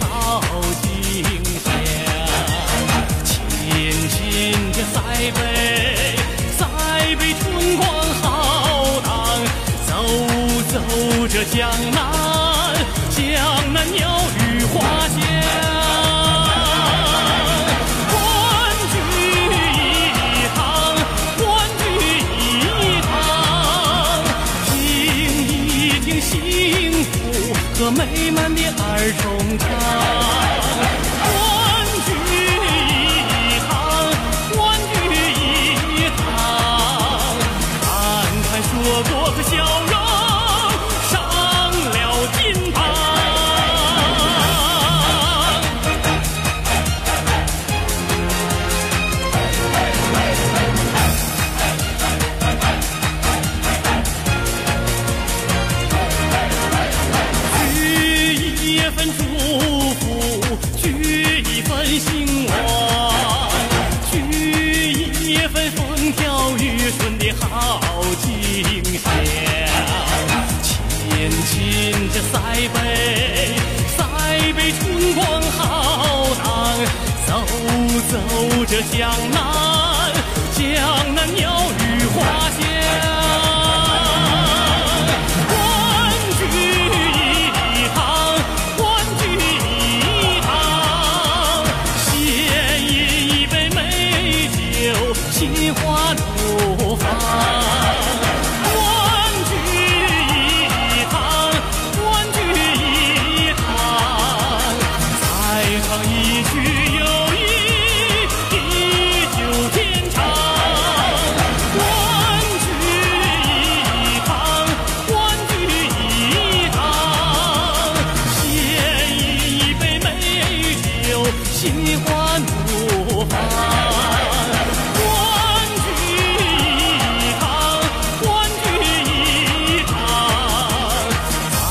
好景象亲亲这塞北塞北春光浩荡走走这江南江南鸟语花香欢聚一堂欢聚一堂听一听幸福和美满的儿童唱欢聚一堂欢聚一堂。看看和好景象亲亲这塞北塞北春光浩荡走走这江南江南鸟唱一曲友谊地久天长，欢聚一堂，欢聚一堂，献一杯美酒，心欢怒放，欢聚一堂，欢聚一堂，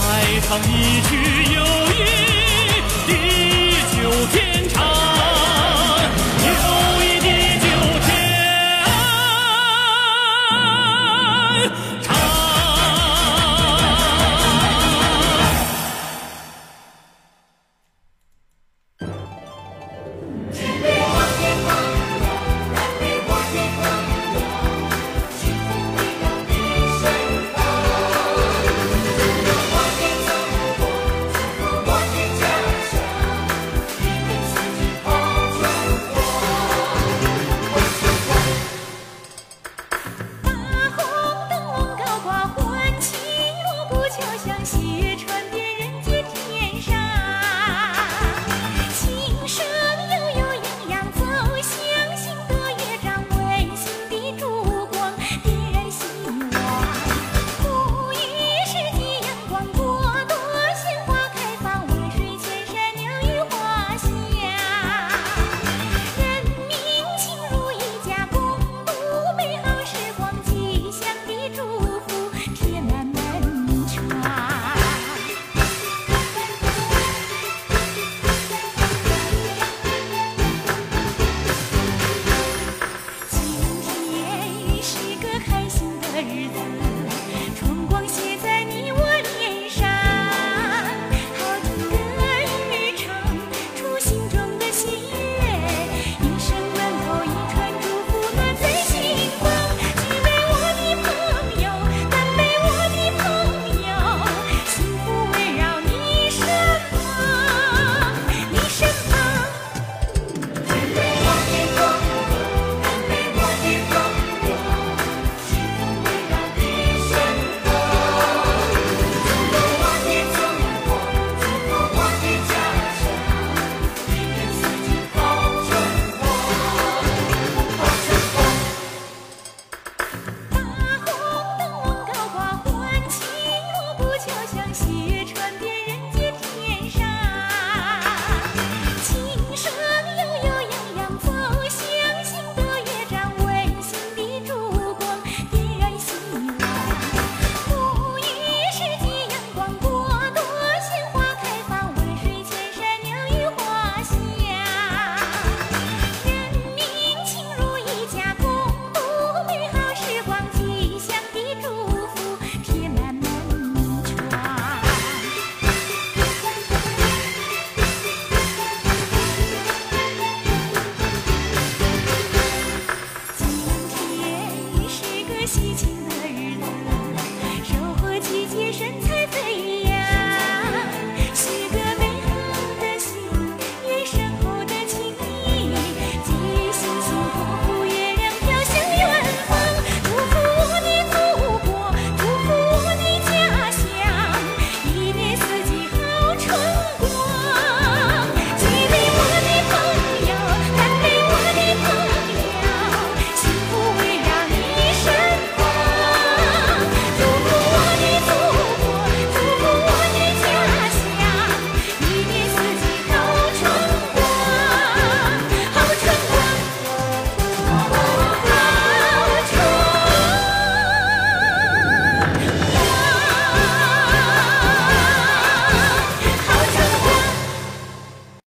再唱一曲。相信。喜庆